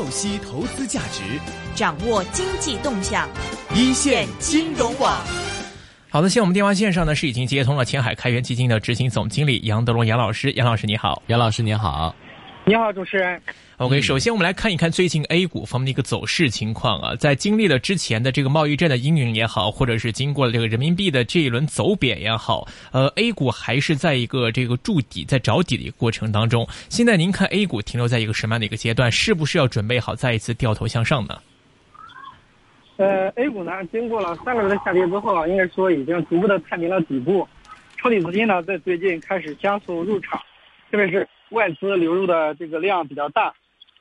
透析投资价值，掌握经济动向，一线金融网。好的，现在我们电话线上呢是已经接通了前海开源基金的执行总经理杨德龙杨老师，杨老师你好，杨老师你好，你好主持人。OK，首先我们来看一看最近 A 股方面的一个走势情况啊，在经历了之前的这个贸易战的阴影也好，或者是经过了这个人民币的这一轮走贬也好，呃，A 股还是在一个这个筑底、在找底的一个过程当中。现在您看 A 股停留在一个什么样的一个阶段？是不是要准备好再一次掉头向上呢？呃，A 股呢，经过了三个月的下跌之后啊，应该说已经逐步的探明了底部，抄底资金呢在最近开始加速入场，特别是外资流入的这个量比较大。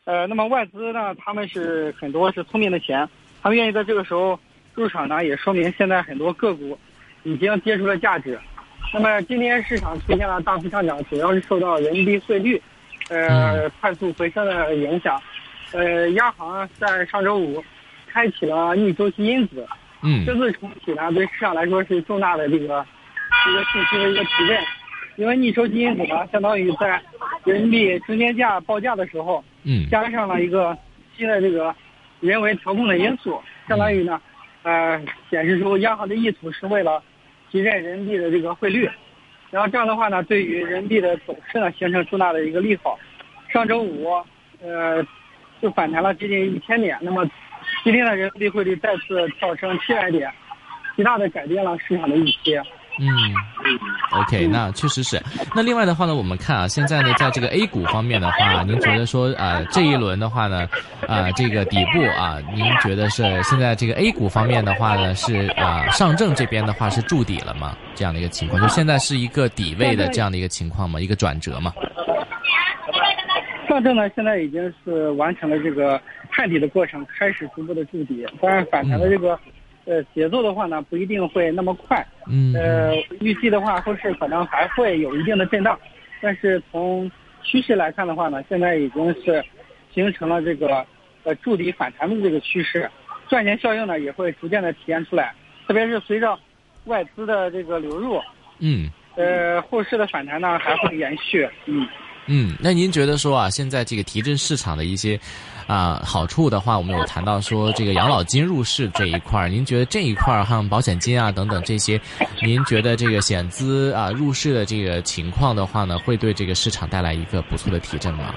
呃，那么外资呢，他们是很多是聪明的钱，他们愿意在这个时候入场呢，也说明现在很多个股已经跌出了价值。那么今天市场出现了大幅上涨，主要是受到人民币汇率呃快速回升的影响。呃，央行在上周五。开启了逆周期因子，嗯，这次重启呢，对市场来说是重大的这个一个信息的一个提振，因为逆周期因子呢，相当于在人民币中间价报价的时候，嗯，加上了一个新的这个人为调控的因素，相当于呢，呃，显示出央行的意图是为了提振人民币的这个汇率，然后这样的话呢，对于人民币的走势呢，形成重大的一个利好。上周五，呃，就反弹了接近一千点，那么。今天的人民币汇率再次跳升七百点，极大的改变了市场的预期。嗯，OK，那确实是。那另外的话呢，我们看啊，现在呢，在这个 A 股方面的话，您觉得说啊，这一轮的话呢，啊，这个底部啊，您觉得是现在这个 A 股方面的话呢，是啊，上证这边的话是筑底了吗？这样的一个情况，就现在是一个底位的这样的一个情况吗？一个转折吗？上证呢，现在已经是完成了这个。探底的过程开始逐步的筑底，当然反弹的这个，呃，节奏的话呢，不一定会那么快。嗯。呃，预计的话，后市可能还会有一定的震荡，但是从趋势来看的话呢，现在已经是形成了这个呃筑底反弹的这个趋势，赚钱效应呢也会逐渐的体现出来，特别是随着外资的这个流入。嗯。呃，后市的反弹呢还会延续。嗯。嗯，那您觉得说啊，现在这个提振市场的一些。啊，好处的话，我们有谈到说这个养老金入市这一块儿，您觉得这一块儿像保险金啊等等这些，您觉得这个险资啊入市的这个情况的话呢，会对这个市场带来一个不错的提振吗？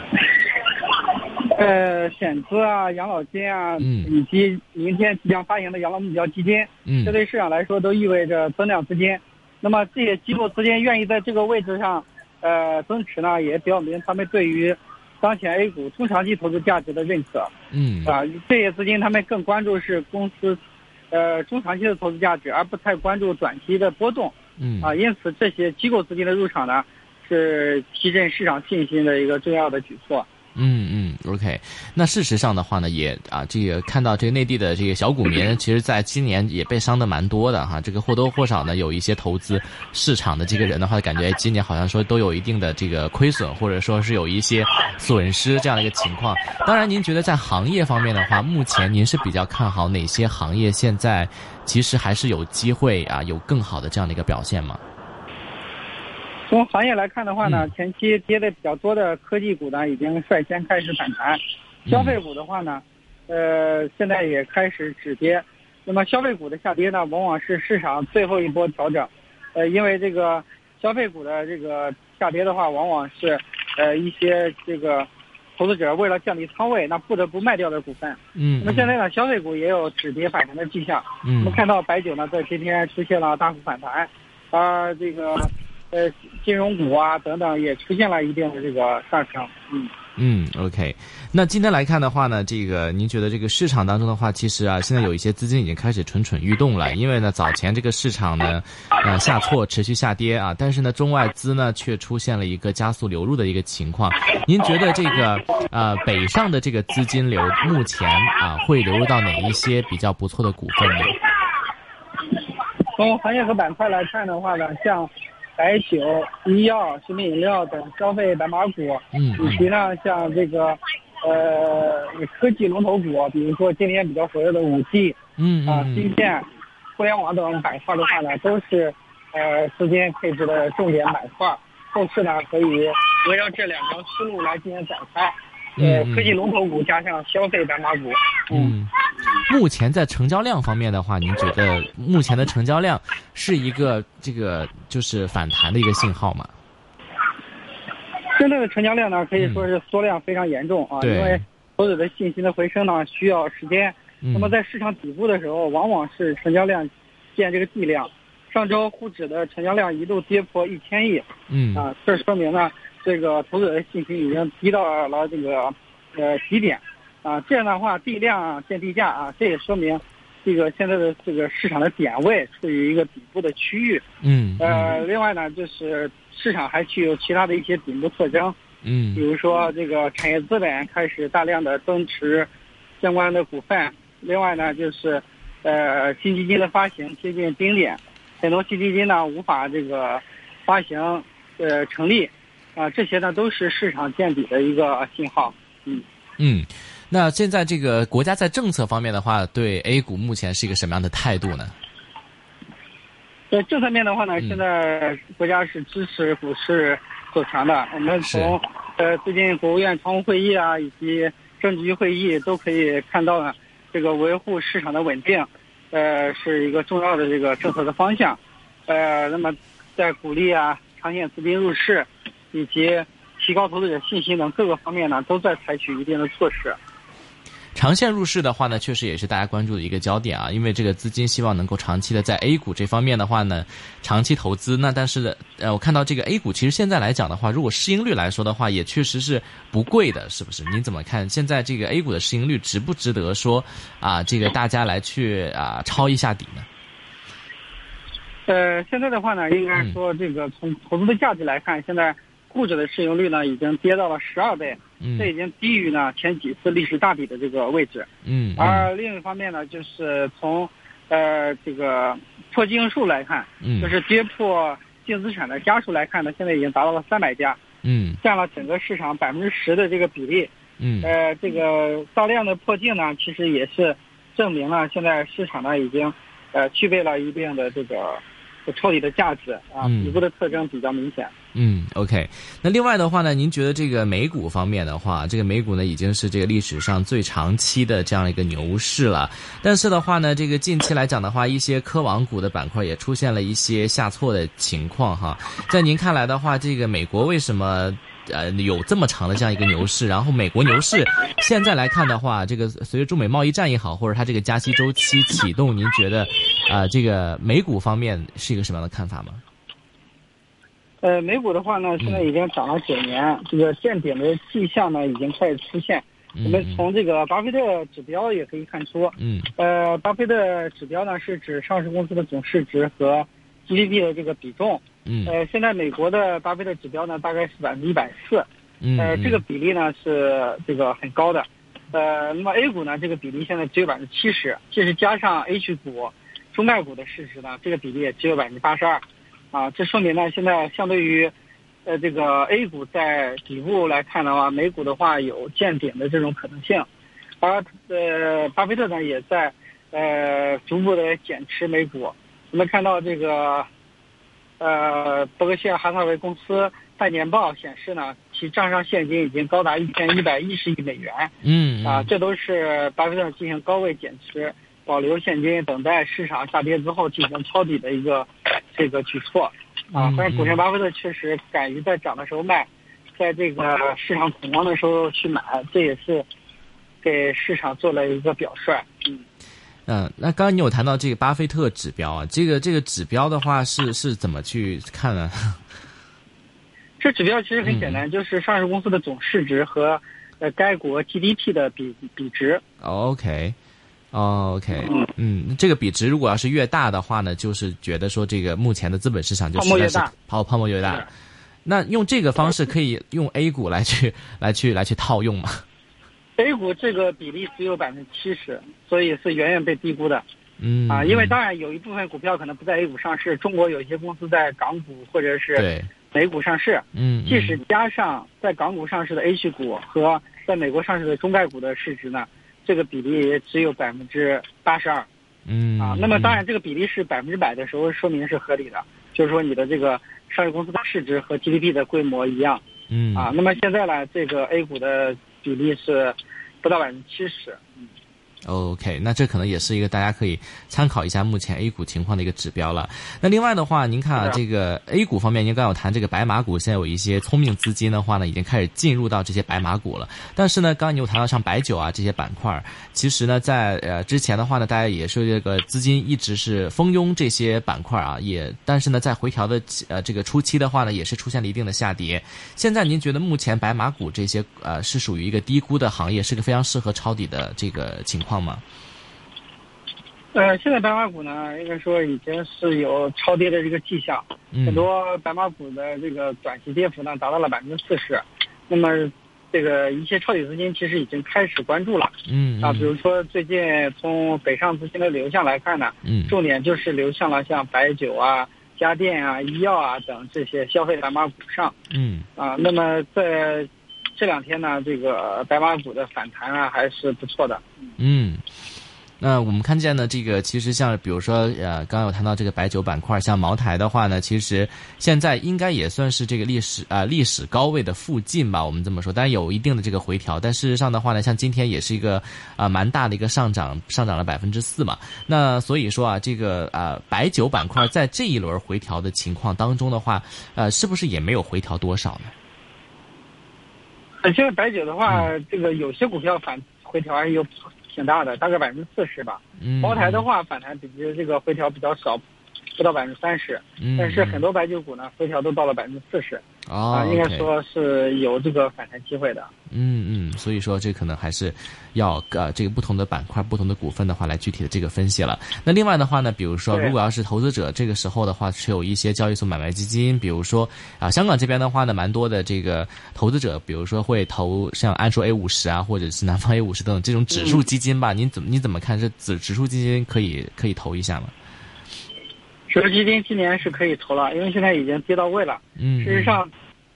呃，险资啊，养老金啊，嗯，以及明天即将发行的养老目标基金，嗯，这对市场来说都意味着增量资金。那么这些机构资金愿意在这个位置上，呃，增持呢，也表明他们对于。当前 A 股中长期投资价值的认可，嗯啊，这些资金他们更关注是公司，呃，中长期的投资价值，而不太关注短期的波动，嗯啊，因此这些机构资金的入场呢，是提振市场信心的一个重要的举措。嗯嗯，OK。那事实上的话呢，也啊，这个看到这个内地的这个小股民，其实在今年也被伤的蛮多的哈。这个或多或少呢，有一些投资市场的这个人的话，感觉今年好像说都有一定的这个亏损，或者说是有一些损失这样的一个情况。当然，您觉得在行业方面的话，目前您是比较看好哪些行业？现在其实还是有机会啊，有更好的这样的一个表现吗？从行业来看的话呢，前期跌的比较多的科技股呢，已经率先开始反弹；消费股的话呢，呃，现在也开始止跌。那么消费股的下跌呢，往往是市场最后一波调整。呃，因为这个消费股的这个下跌的话，往往是呃一些这个投资者为了降低仓位，那不得不卖掉的股份。嗯。那么现在呢，消费股也有止跌反弹的迹象。嗯。我们看到白酒呢，在今天出现了大幅反弹，啊，这个。呃，金融股啊等等也出现了一定的这个上升，嗯嗯，OK。那今天来看的话呢，这个您觉得这个市场当中的话，其实啊，现在有一些资金已经开始蠢蠢欲动了，因为呢，早前这个市场呢，呃，下挫持续下跌啊，但是呢，中外资呢却出现了一个加速流入的一个情况。您觉得这个呃北上的这个资金流目前啊会流入到哪一些比较不错的股份呢？从行业和板块来看的话呢，像。白酒、医药、食品饮料等消费白马股，嗯，以及呢，像这个，呃，科技龙头股，比如说今天比较活跃的五 G，嗯啊，芯片、互联网等板块的话呢，都是呃资金配置的重点板块。后市呢，可以围绕这两条思路来进行展开。呃，嗯科技龙头股加上消费白马股。嗯，目前在成交量方面的话，您觉得目前的成交量是一个这个就是反弹的一个信号吗？现在的成交量呢，可以说是缩量非常严重啊，嗯因为所有的信心的回升呢需要时间。嗯那么在市场底部的时候，往往是成交量见这个地量。上周沪指的成交量一度跌破一千亿嗯啊，这说明呢，这个投资者的信心已经低到了这个呃极点啊。这样的话，地量见地价啊，这也说明这个现在的这个市场的点位处于一个底部的区域。嗯呃，另外呢，就是市场还具有其他的一些顶部特征，嗯比如说这个产业资本开始大量的增持相关的股份。另外呢，就是呃新基金的发行接近顶点，很多新基金呢无法这个发行呃成立，啊、这些呢都是市场见底的一个信号。嗯，嗯，那现在这个国家在政策方面的话，对 A 股目前是一个什么样的态度呢？在政策面的话呢，嗯现在国家是支持股市走强的。我们从呃最近国务院常务会议啊，以及政治局会议都可以看到呢，这个维护市场的稳定，呃，是一个重要的这个政策的方向。呃，那么在鼓励啊长线资金入市，以及提高投资者信心等各个方面呢，都在采取一定的措施。长线入市的话呢，确实也是大家关注的一个焦点啊，因为这个资金希望能够长期的在 A 股这方面的话呢，长期投资。那但是呃，我看到这个 A 股其实现在来讲的话，如果市盈率来说的话，也确实是不贵的，是不是？您怎么看？现在这个 A 股的市盈率值不值得说啊，这个大家来去啊抄一下底呢？呃，现在的话呢，应该说这个从投资的价值来看，现在沪指的市盈率呢已经跌到了十二倍，嗯。这已经低于呢前几次历史大底的这个位置。嗯嗯。而另一方面呢，就是从呃这个破净数来看，嗯。就是跌破净资产的家数来看呢，现在已经达到了三百家，嗯。占了整个市场百分之十的这个比例。嗯。呃，这个大量的破净呢，其实也是证明了现在市场呢已经呃具备了一定的这个抄底的价值啊，嗯底部的特征比较明显。嗯，OK。那另外的话呢，您觉得这个美股方面的话，这个美股呢已经是这个历史上最长期的这样一个牛市了。但是的话呢，这个近期来讲的话，一些科网股的板块也出现了一些下挫的情况哈。在您看来的话，这个美国为什么？呃，有这么长的这样一个牛市，然后美国牛市现在来看的话，这个随着中美贸易战也好，或者它这个加息周期启动，您觉得啊、这个美股方面是一个什么样的看法吗？呃，美股的话呢，现在已经涨了九年，这个见顶的迹象呢已经开始出现。我们从这个巴菲特指标也可以看出，嗯呃，巴菲特指标呢是指上市公司的总市值和 GDP 的这个比重。嗯呃，现在美国的巴菲特指标呢大概是百分之一百四，嗯，呃，嗯这个比例呢是这个很高的。呃，那么 A 股呢这个比例现在只有百分之七十，即使加上 H 股、中概股的市值呢，这个比例也只有百分之八十二。啊，这说明呢，现在相对于，呃，这个 A 股在底部来看的话，美股的话有见顶的这种可能性，而呃，巴菲特呢也在呃逐步的减持美股。我们看到这个，呃，伯克希尔哈撒韦公司半年报显示呢，其账上现金已经高达一千一百一十亿美元。嗯啊，这都是巴菲特进行高位减持，保留现金，等待市场下跌之后进行抄底的一个这个举措啊嗯。但是股神巴菲特确实敢于在涨的时候卖，在这个市场恐慌的时候去买，这也是给市场做了一个表率。嗯。嗯，那刚刚你有谈到这个巴菲特指标啊，这个这个指标的话是是怎么去看呢？这指标其实很简单，就是上市公司的总市值和呃该国 GDP 的比比值。OK，哦 OK，嗯，这个比值如果要是越大的话呢，就是觉得说这个目前的资本市场就是泡沫越大泡泡沫越大。那用这个方式可以用 A 股来去来去来去套用吗？A 股这个比例只有百分之七十，所以是远远被低估的。嗯啊，因为当然有一部分股票可能不在 A 股上市，中国有一些公司在港股或者是，美股上市。嗯，即使加上在港股上市的 H 股和在美国上市的中概股的市值呢，这个比例也只有百分之八十二嗯啊。那么当然，这个比例是百分之百的时候，说明是合理的，就是说你的这个上市公司的市值和 GDP 的规模一样嗯啊。那么现在呢，这个 A 股的比例是不到百分之七十。嗯。OK，那这可能也是一个大家可以参考一下目前 A 股情况的一个指标了。那另外的话，您看啊，这个 A 股方面，您刚有谈这个白马股，现在有一些聪明资金的话呢，已经开始进入到这些白马股了。但是呢，刚刚你又谈到像白酒啊这些板块，其实呢，在呃之前的话呢，大家也是这个资金一直是蜂拥这些板块啊，也但是呢，在回调的呃这个初期的话呢，也是出现了一定的下跌。现在您觉得目前白马股这些呃是属于一个低估的行业，是个非常适合抄底的这个情况？吗？呃，现在白马股呢，应该说已经是有超跌的这个迹象，很多白马股的这个短期跌幅呢达到了百分之四十。那么，这个一些抄底资金其实已经开始关注了。嗯啊，比如说最近从北上资金的流向来看呢，嗯，重点就是流向了像白酒啊、家电啊、医药啊等这些消费白马股上。嗯啊，那么在这两天呢，这个白马股的反弹啊还是不错的。嗯。那我们看见呢，这个其实像比如说，呃，刚有谈到这个白酒板块，像茅台的话呢，其实现在应该也算是这个历史啊历史高位的附近吧，我们这么说，但有一定的这个回调。但事实上的话呢，像今天也是一个啊蛮大的一个上涨，上涨了百分之四嘛。那所以说啊，这个啊白酒板块在这一轮回调的情况当中的话，呃，是不是也没有回调多少呢？现在白酒的话，这个有些股票反回调还是有。挺大的，大概百分之四十吧。茅台的话，反弹比这个回调比较少，不到百分之三十。但是很多白酒股呢，回调都到了百分之四十。啊，应该说是有这个反弹机会的。嗯嗯，所以说这可能还是要呃这个不同的板块、不同的股份的话来具体的这个分析了。那另外的话呢，比如说如果要是投资者这个时候的话持有一些交易所买卖基金，比如说啊香港这边的话呢，蛮多的这个投资者，比如说会投像安硕 A 五十啊，或者是南方 A 五十等等这种指数基金吧？您怎么你怎么看？这指指数基金可以可以投一下吗？指数基金今年是可以投了，因为现在已经跌到位了。嗯。事实上，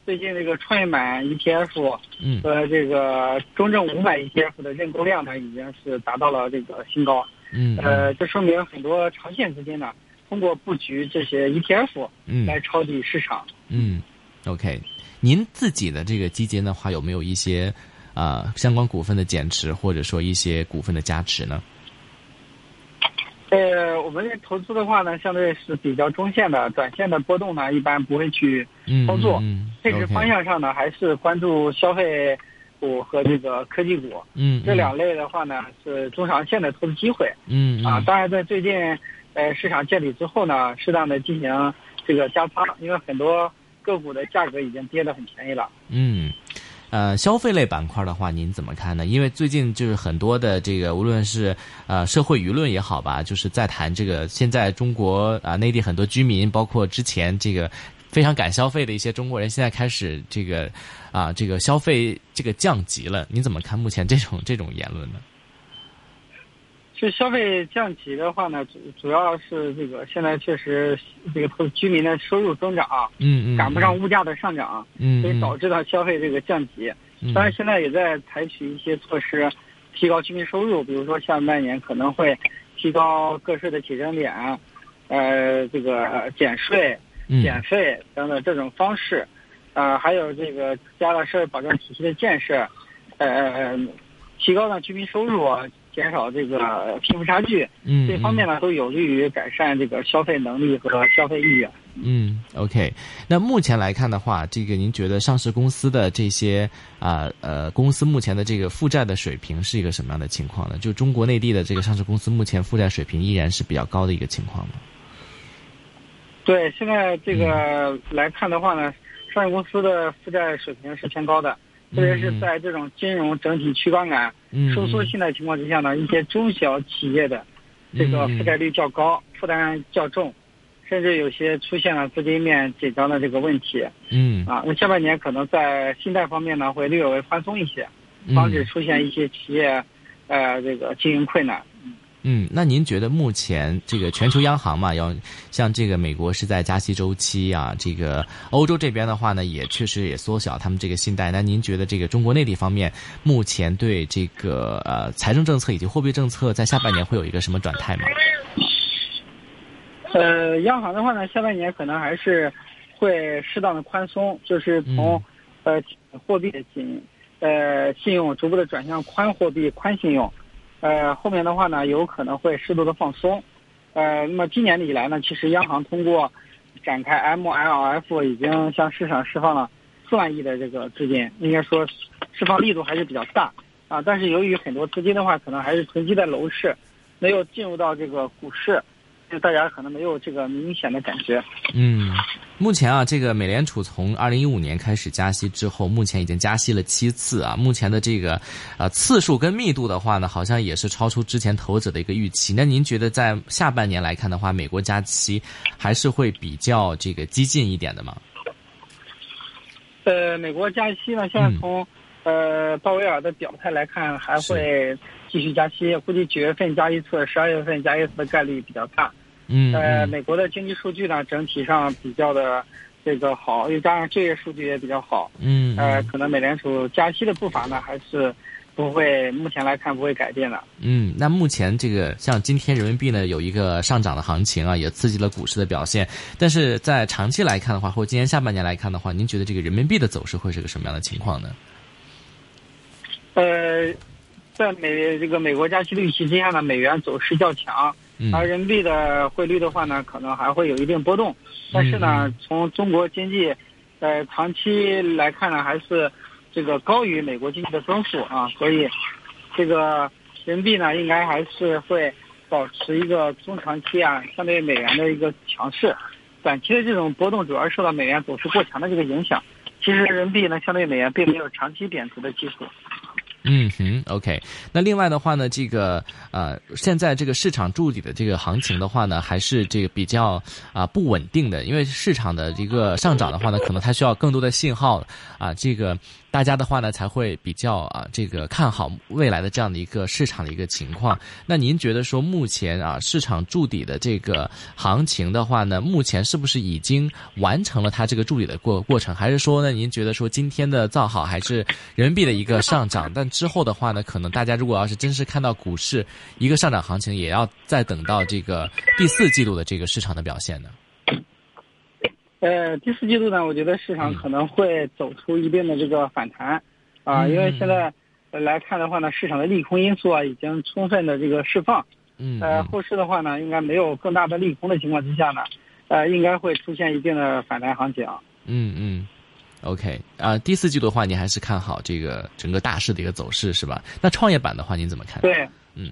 最近这个创业板 ETF 嗯和这个中证五百 ETF 的认购量呢，已经是达到了这个新高。嗯。呃，这说明很多长线资金呢，通过布局这些 ETF 来抄底市场。嗯。OK，您自己的这个基金的话，有没有一些啊相关股份的减持，或者说一些股份的加持呢？呃，我们投资的话呢，相对是比较中线的，短线的波动呢，一般不会去操作。嗯，配置方向上呢，还是关注消费股和这个科技股。嗯，这两类的话呢，是中长线的投资机会。嗯啊，当然在最近呃市场见底之后呢，适当的进行这个加仓，因为很多个股的价格已经跌得很便宜了。嗯。呃，消费类板块的话，您怎么看呢？因为最近就是很多的这个，无论是呃社会舆论也好吧，就是在谈这个现在中国啊内地很多居民，包括之前这个非常敢消费的一些中国人，现在开始这个啊这个消费这个降级了。你怎么看目前这种这种言论呢？就消费降级的话呢，主主要是这个现在确实这个居民的收入增长，嗯嗯，赶不上物价的上涨，嗯，所以导致了消费这个降级。当然，现在也在采取一些措施，提高居民收入，比如说下半年可能会提高个税的起征点，呃，这个减税、减费等等这种方式，呃，还有这个加大社会保障体系的建设，呃，提高了居民收入。减少这个贫富差距，嗯，这方面呢都有利于改善这个消费能力和消费意愿。嗯，OK。那目前来看的话，这个您觉得上市公司的这些啊呃公司目前的这个负债的水平是一个什么样的情况呢？就中国内地的这个上市公司目前负债水平依然是比较高的一个情况吗？对，现在这个来看的话呢，上市公司的负债水平是偏高的。特别是在这种金融整体去杠杆收缩性的情况之下呢，一些中小企业的这个负债率较高，负担较重，甚至有些出现了资金面紧张的这个问题。嗯啊，那下半年可能在信贷方面呢会略微宽松一些，防止出现一些企业呃这个经营困难。嗯，那您觉得目前这个全球央行嘛，要像这个美国是在加息周期啊，这个欧洲这边的话呢，也确实也缩小他们这个信贷。那您觉得这个中国内地方面目前对这个呃财政政策以及货币政策在下半年会有一个什么转态吗？呃，央行的话呢，下半年可能还是会适当的宽松，就是从呃货币的紧呃，信用逐步的转向宽货币、宽信用，呃，后面的话呢，有可能会适度的放松，呃，那么今年以来呢，其实央行通过展开 MLF 已经向市场释放了四万亿的这个资金，应该说释放力度还是比较大啊。但是由于很多资金的话，可能还是囤积在楼市，没有进入到这个股市。就大家可能没有这个明显的感觉。嗯，目前啊，这个美联储从二零一五年开始加息之后，目前已经加息了七次啊。目前的这个呃次数跟密度的话呢，好像也是超出之前投资者的一个预期。那您觉得在下半年来看的话，美国加息还是会比较这个激进一点的吗？呃，美国加息呢，现在从呃鲍威尔的表态来看，还会。继续加息，估计九月份加一次，十二月份加一次的概率比较大。嗯，呃，美国的经济数据呢，整体上比较的这个好，又加上就业数据也比较好。嗯，呃，可能美联储加息的步伐呢，还是不会，目前来看不会改变的。嗯，那目前这个像今天人民币呢有一个上涨的行情啊，也刺激了股市的表现。但是在长期来看的话，或今年下半年来看的话，您觉得这个人民币的走势会是个什么样的情况呢？呃。在美这个美国加息的预期之下呢，美元走势较强，而人民币的汇率的话呢，可能还会有一定波动。但是呢，从中国经济，呃长期来看呢，还是这个高于美国经济的增速啊，所以这个人民币呢，应该还是会保持一个中长期啊相对美元的一个强势。短期的这种波动主要受到美元走势过强的这个影响。其实人民币呢，相对美元并没有长期贬值的基础。嗯哼，OK。那另外的话呢，这个呃，现在这个市场筑底的这个行情的话呢，还是这个比较啊不稳定的，因为市场的一个上涨的话呢，可能它需要更多的信号啊，这个。大家的话呢，才会比较啊，这个看好未来的这样的一个市场的一个情况。那您觉得说，目前啊，市场筑底的这个行情的话呢，目前是不是已经完成了它这个筑底的过过程？还是说呢，您觉得说今天的造好还是人民币的一个上涨？但之后的话呢，可能大家如果要是真是看到股市一个上涨行情，也要再等到这个第四季度的这个市场的表现呢？呃，第四季度呢，我觉得市场可能会走出一定的这个反弹，啊，因为现在来看的话呢，市场的利空因素啊已经充分的这个释放，嗯，呃，后市的话呢，应该没有更大的利空的情况之下呢，呃，应该会出现一定的反弹行情。嗯嗯，OK，啊，第四季度的话，您还是看好这个整个大势的一个走势是吧？那创业板的话，您怎么看？对，嗯，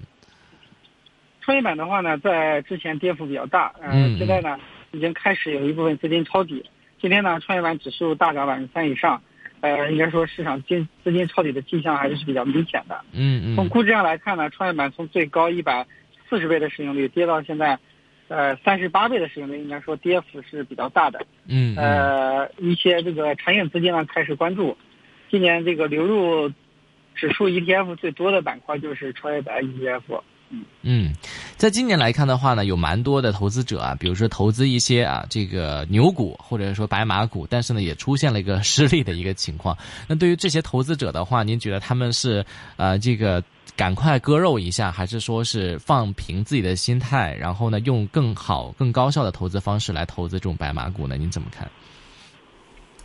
创业板的话呢，在之前跌幅比较大，嗯，现在呢。已经开始有一部分资金抄底。今天呢，创业板指数大涨百分之三以上，呃，应该说市场金资金抄底的迹象还是比较明显的。嗯嗯。从估值上来看呢，创业板从最高一百四十倍的市盈率跌到现在，呃，三十八倍的市盈率，应该说跌幅是比较大的。嗯。呃，一些这个产业资金呢开始关注，今年这个流入指数 ETF 最多的板块就是创业板 ETF。嗯，在今年来看的话呢，有蛮多的投资者啊，比如说投资一些啊这个牛股或者说白马股，但是呢也出现了一个失利的一个情况。那对于这些投资者的话，您觉得他们是呃这个赶快割肉一下，还是说是放平自己的心态，然后呢用更好更高效的投资方式来投资这种白马股呢？您怎么看？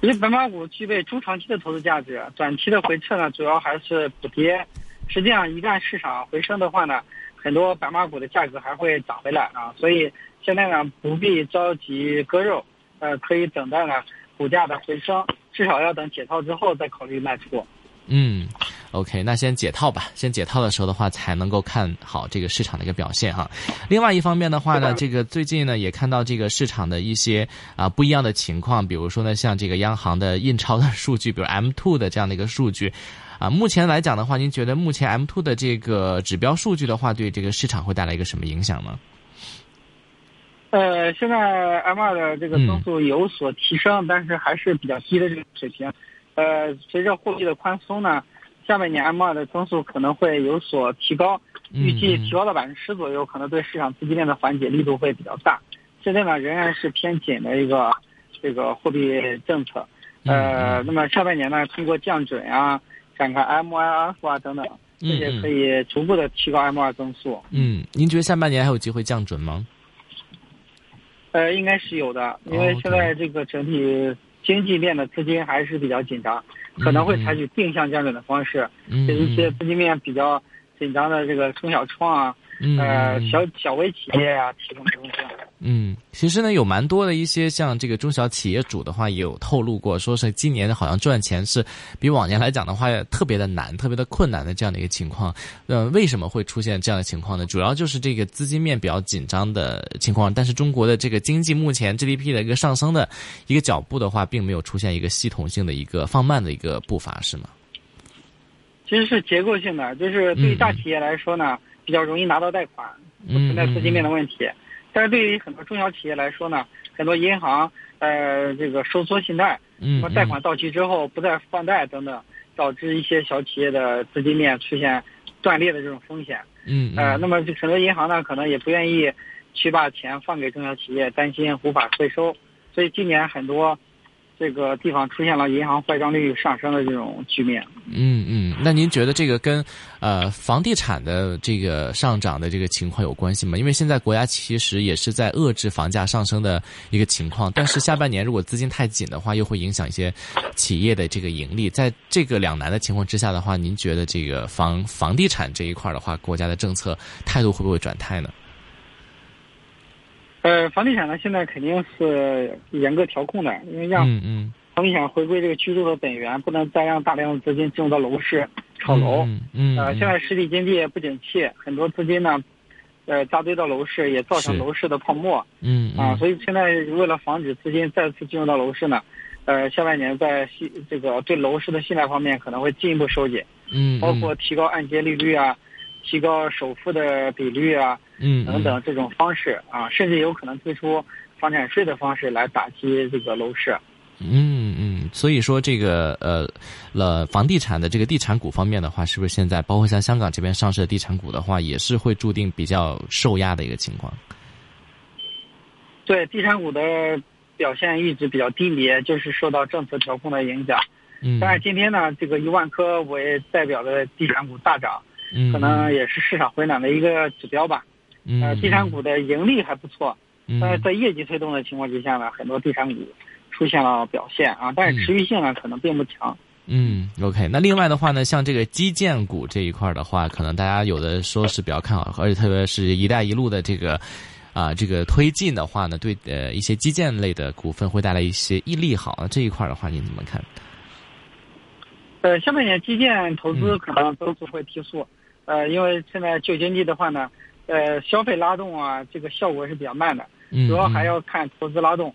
因为白马股具备中长期的投资价值，短期的回撤呢主要还是补跌。实际上，一旦市场回升的话呢。很多白马股的价格还会涨回来啊，所以现在呢不必着急割肉，呃，可以等待呢股价的回升，至少要等解套之后再考虑卖出。嗯，OK，那先解套吧，先解套的时候的话才能够看好这个市场的一个表现哈。另外一方面的话呢，这个最近呢也看到这个市场的一些啊不一样的情况，比如说呢像这个央行的印钞的数据，比如 M two 的这样的一个数据。啊，目前来讲的话，您觉得目前 M two 的这个指标数据的话，对这个市场会带来一个什么影响呢？呃，现在 M 二的这个增速有所提升，但是还是比较低的这个水平。呃，随着货币的宽松呢，下半年 M 二的增速可能会有所提高，预计提高到百分之十左右，可能对市场资金链的缓解力度会比较大。现在呢，仍然是偏紧的一个这个货币政策。呃，那么下半年呢，通过降准啊。看看 MIF 啊等等，这些可以逐步的提高 M 二增速。嗯，您觉得下半年还有机会降准吗？呃，应该是有的，因为现在这个整体经济面的资金还是比较紧张，可能会采取定向降准的方式，嗯给一些资金面比较紧张的这个中小创啊，嗯呃小小微企业啊提供东西。嗯，其实呢，有蛮多的一些像这个中小企业主的话，也有透露过，说是今年好像赚钱是比往年来讲的话特别的难，特别的困难的这样的一个情况。呃，为什么会出现这样的情况呢？主要就是这个资金面比较紧张的情况，但是中国的这个经济目前 GDP 的一个上升的一个脚步的话，并没有出现一个系统性的一个放慢的一个步伐，是吗？其实是结构性的，就是对于大企业来说呢，比较容易拿到贷款，不存在资金面的问题。但是对于很多中小企业来说呢，很多银行呃这个收缩信贷，嗯，那么贷款到期之后不再放贷等等，导致一些小企业的资金链出现断裂的这种风险。嗯，呃，那么很多银行呢，可能也不愿意去把钱放给中小企业，担心无法回收，所以今年很多这个地方出现了银行坏账率上升的这种局面。嗯嗯，那您觉得这个跟呃房地产的这个上涨的这个情况有关系吗？因为现在国家其实也是在遏制房价上升的一个情况，但是下半年如果资金太紧的话，又会影响一些企业的这个盈利。在这个两难的情况之下的话，您觉得这个房房地产这一块的话，国家的政策态度会不会转态呢？呃，房地产呢，现在肯定是严格调控的，因为让房地产回归这个居住的本源，不能再让大量的资金进入到楼市炒楼。嗯嗯，呃，现在实体经济也不景气，很多资金呢，呃，扎堆到楼市，也造成楼市的泡沫嗯啊。嗯所以现在为了防止资金再次进入到楼市呢，呃，下半年在信这个对楼市的信贷方面可能会进一步收紧，嗯包括提高按揭利率啊，提高首付的比率啊，嗯等等这种方式啊，甚至有可能推出房产税的方式来打击这个楼市。嗯嗯，所以说这个呃，了房地产的这个地产股方面的话，是不是现在包括像香港这边上市的地产股的话，也是会注定比较受压的一个情况？对地产股的表现一直比较低迷，就是受到政策调控的影响。嗯，但是今天呢，这个一万科为代表的地产股大涨，嗯可能也是市场回暖的一个指标吧。嗯呃，地产股的盈利还不错，嗯但是在业绩推动的情况之下呢，很多地产股出现了表现啊，但是持续性呢可能并不强。嗯，OK。那另外的话呢，像这个基建股这一块的话，可能大家有的说是比较看好，而且特别是“一带一路”的这个啊、这个推进的话呢，对呃一些基建类的股份会带来一些益利好。这一块的话，您怎么看？呃，下半年基建投资嗯可能增速会提速，呃，因为现在旧经济的话呢，呃，消费拉动啊，这个效果是比较慢的，嗯，主要还要看投资拉动。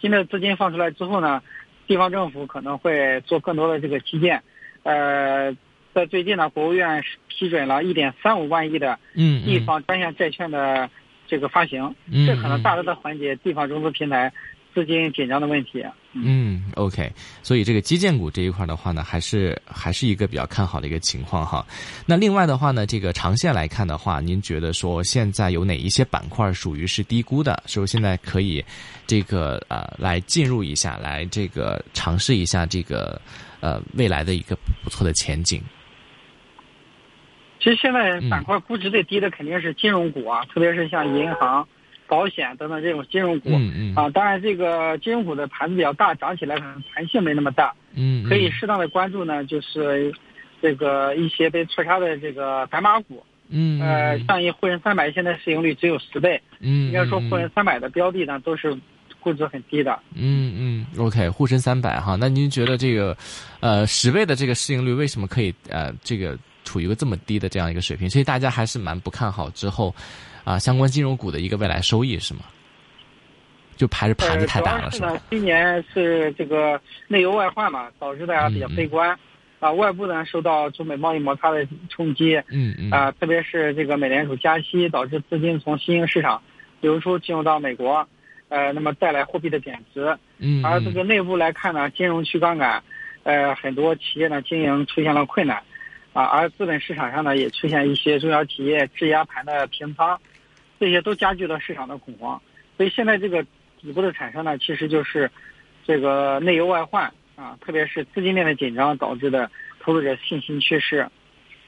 新的资金放出来之后呢，地方政府可能会做更多的这个基建。呃，在最近呢，国务院批准了一点三五万亿的嗯地方专项债券的这个发行，嗯这可能大大的缓解地方融资平台资金紧张的问题。嗯，OK，所以这个基建股这一块的话呢，还是还是一个比较看好的一个情况哈。那另外的话呢，这个长线来看的话，您觉得说现在有哪一些板块属于是低估的，是不是现在可以这个呃来进入一下，来这个尝试一下这个呃未来的一个不错的前景？其实现在板块估值最低的肯定是金融股啊，特别是像银行、保险等等这种金融股。嗯嗯啊，当然这个金融股的盘子比较大，涨起来可能弹性没那么大，嗯，可以适当的关注呢，就是这个一些被错杀的这个白马股。嗯呃，像一沪深三百现在市盈率只有十倍，嗯应该说沪深三百的标的呢都是估值很低的。嗯嗯，OK，沪深三百哈，那您觉得这个，呃，十倍的这个市盈率为什么可以呃这个处于一个这么低的这样一个水平？所以大家还是蛮不看好之后啊、相关金融股的一个未来收益是吗？就还是盘子太大了是吧呃主要是？呢，今年是这个内忧外患嘛，导致大家比较悲观。啊，外部呢受到中美贸易摩擦的冲击，嗯嗯啊，特别是这个美联储加息，导致资金从新兴市场流出进入到美国，呃，那么带来货币的贬值。嗯，而这个内部来看呢，金融去杠杆，呃，很多企业呢经营出现了困难，啊，而资本市场上呢也出现一些中小企业质押盘的平仓，这些都加剧了市场的恐慌。所以现在这个底部的产生呢，其实就是这个内忧外患啊，特别是资金链的紧张导致的投资者信心缺失。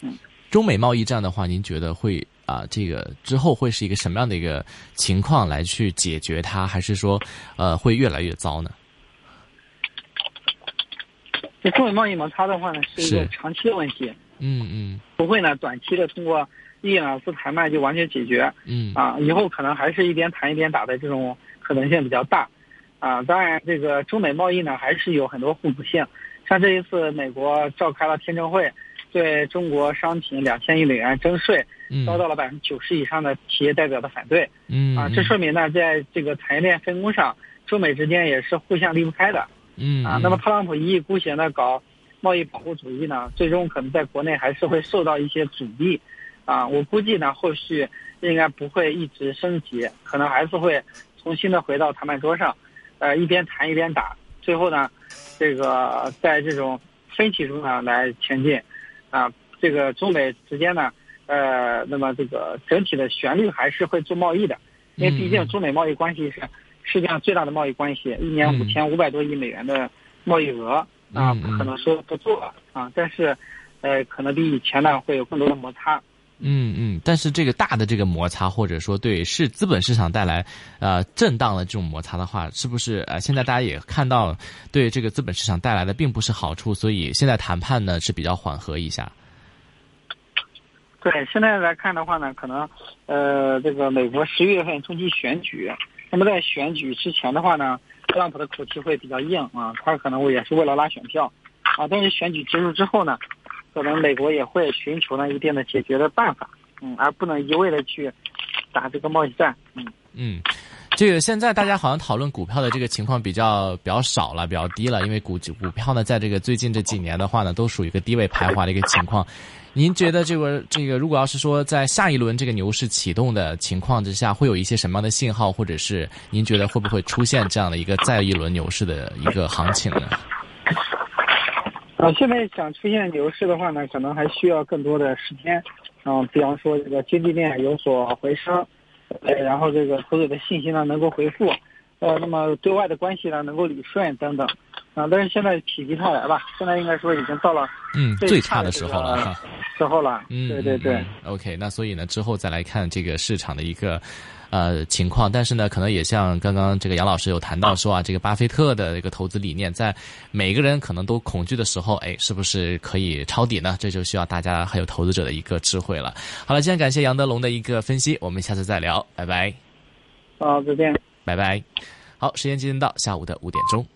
嗯中美贸易战的话，您觉得会啊、这个之后会是一个什么样的一个情况来去解决它，还是说呃会越来越糟呢？这中美贸易摩擦的话呢，是一个长期的问题，嗯嗯不会呢短期的通过一呢不谈判就完全解决嗯。啊，以后可能还是一边谈一边打的这种可能性比较大。啊。当然，这个中美贸易呢还是有很多互补性，像这一次美国召开了听证会，对中国商品两千亿美元征税，嗯，遭到了百分之九十以上的企业代表的反对嗯。啊，这说明呢，在这个产业链分工上，中美之间也是互相离不开的。嗯。啊，那么特朗普一意孤行的搞贸易保护主义呢，最终可能在国内还是会受到一些阻力，啊，我估计呢，后续应该不会一直升级，可能还是会重新的回到谈判桌上，呃，一边谈一边打，最后呢，这个在这种分歧中呢来前进，啊，这个中美之间呢，呃，那么这个整体的旋律还是会做贸易的，因为毕竟中美贸易关系是世界上最大的贸易关系，一年嗯五千五百多亿美元的贸易额啊，不可能说不做了啊，但是，呃，可能比以前呢会有更多的摩擦。嗯嗯，但是这个大的这个摩擦，或者说对市资本市场带来呃震荡的这种摩擦的话，是不是呃现在大家也看到对这个资本市场带来的并不是好处，所以现在谈判呢是比较缓和一下。对，现在来看的话呢，可能，呃，这个美国十一月份中期选举，那么在选举之前的话呢，特朗普的口气会比较硬啊，他可能也是为了拉选票，啊，但是选举结束之后呢，可能美国也会寻求呢一定的解决的办法，嗯，而不能一味的去打这个贸易战，嗯。嗯，这个现在大家好像讨论股票的这个情况比较比较少了，比较低了，因为股股票呢，在这个最近这几年的话呢，都属于一个低位徘徊的一个情况。您觉得这个这个，如果要是说在下一轮这个牛市启动的情况之下，会有一些什么样的信号，或者是您觉得会不会出现这样的一个再一轮牛市的一个行情呢？啊，现在想出现牛市的话呢，可能还需要更多的时间。嗯、比方说这个经济面有所回升，呃，然后这个投资者的信心呢能够回复，呃，那么对外的关系呢能够理顺等等。啊，但是现在否极泰来吧，现在应该说已经到了嗯，最最差的时候了哈。时候了。嗯，对对对。OK，那所以呢，之后再来看这个市场的一个呃情况，但是呢，可能也像刚刚这个杨老师有谈到说啊，这个巴菲特的一个投资理念，在每个人可能都恐惧的时候，哎，是不是可以抄底呢？这就需要大家还有投资者的一个智慧了。好了，今天感谢杨德龙的一个分析，我们下次再聊，拜拜，好，再见。拜拜。好，时间今天到下午的五点钟。